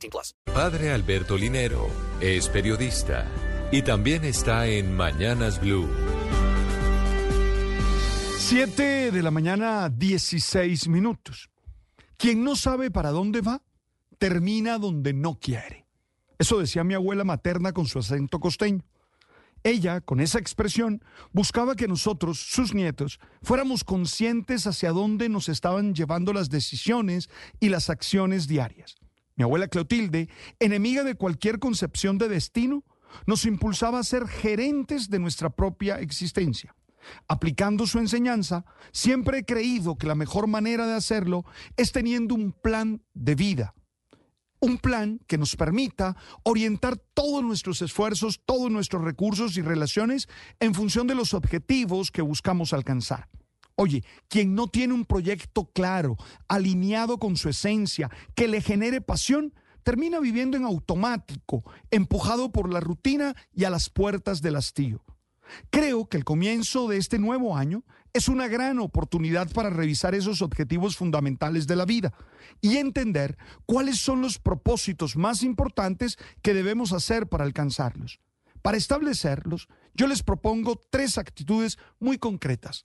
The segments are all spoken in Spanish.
18 plus. Padre Alberto Linero es periodista y también está en Mañanas Blue. 7 de la mañana, 16 minutos. Quien no sabe para dónde va, termina donde no quiere. Eso decía mi abuela materna con su acento costeño. Ella, con esa expresión, buscaba que nosotros, sus nietos, fuéramos conscientes hacia dónde nos estaban llevando las decisiones y las acciones diarias. Mi abuela Clotilde, enemiga de cualquier concepción de destino, nos impulsaba a ser gerentes de nuestra propia existencia. Aplicando su enseñanza, siempre he creído que la mejor manera de hacerlo es teniendo un plan de vida un plan que nos permita orientar todos nuestros esfuerzos, todos nuestros recursos y relaciones en función de los objetivos que buscamos alcanzar. Oye, quien no tiene un proyecto claro, alineado con su esencia, que le genere pasión, termina viviendo en automático, empujado por la rutina y a las puertas del hastío. Creo que el comienzo de este nuevo año es una gran oportunidad para revisar esos objetivos fundamentales de la vida y entender cuáles son los propósitos más importantes que debemos hacer para alcanzarlos. Para establecerlos, yo les propongo tres actitudes muy concretas.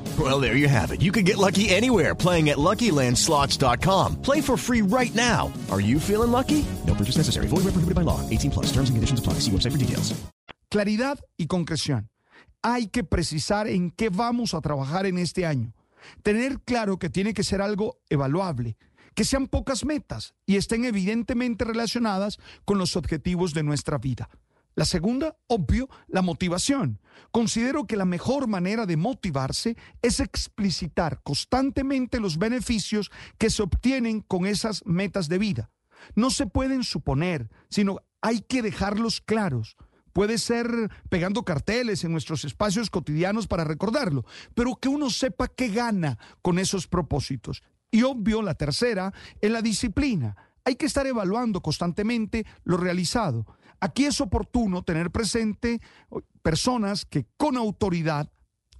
Well, there you have it. You can get lucky anywhere playing at LuckyLandSlots.com. Play for free right now. Are you feeling lucky? No purchase necessary. Void where prohibited by law. 18 plus. Terms and conditions apply. See website for details. Claridad y concreción. Hay que precisar en qué vamos a trabajar en este año. Tener claro que tiene que ser algo evaluable, que sean pocas metas y estén evidentemente relacionadas con los objetivos de nuestra vida. La segunda, obvio, la motivación. Considero que la mejor manera de motivarse es explicitar constantemente los beneficios que se obtienen con esas metas de vida. No se pueden suponer, sino hay que dejarlos claros. Puede ser pegando carteles en nuestros espacios cotidianos para recordarlo, pero que uno sepa qué gana con esos propósitos. Y obvio, la tercera, es la disciplina. Hay que estar evaluando constantemente lo realizado. Aquí es oportuno tener presente personas que con autoridad,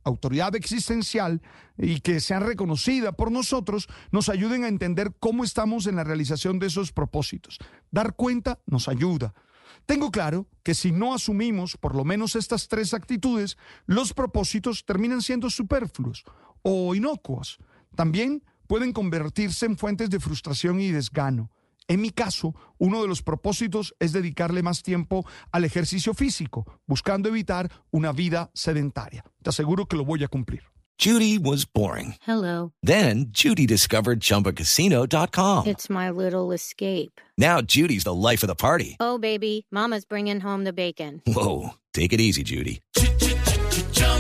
autoridad existencial y que sean reconocidas por nosotros, nos ayuden a entender cómo estamos en la realización de esos propósitos. Dar cuenta nos ayuda. Tengo claro que si no asumimos por lo menos estas tres actitudes, los propósitos terminan siendo superfluos o inocuos. También pueden convertirse en fuentes de frustración y desgano. En mi caso, uno de los propósitos es dedicarle más tiempo al ejercicio físico, buscando evitar una vida sedentaria. Te aseguro que lo voy a cumplir. Judy was boring. Hello. Then Judy discovered chumbacasino.com. It's my little escape. Now Judy's the life of the party. Oh, baby, Mama's bringing home the bacon. Whoa. Take it easy, Judy.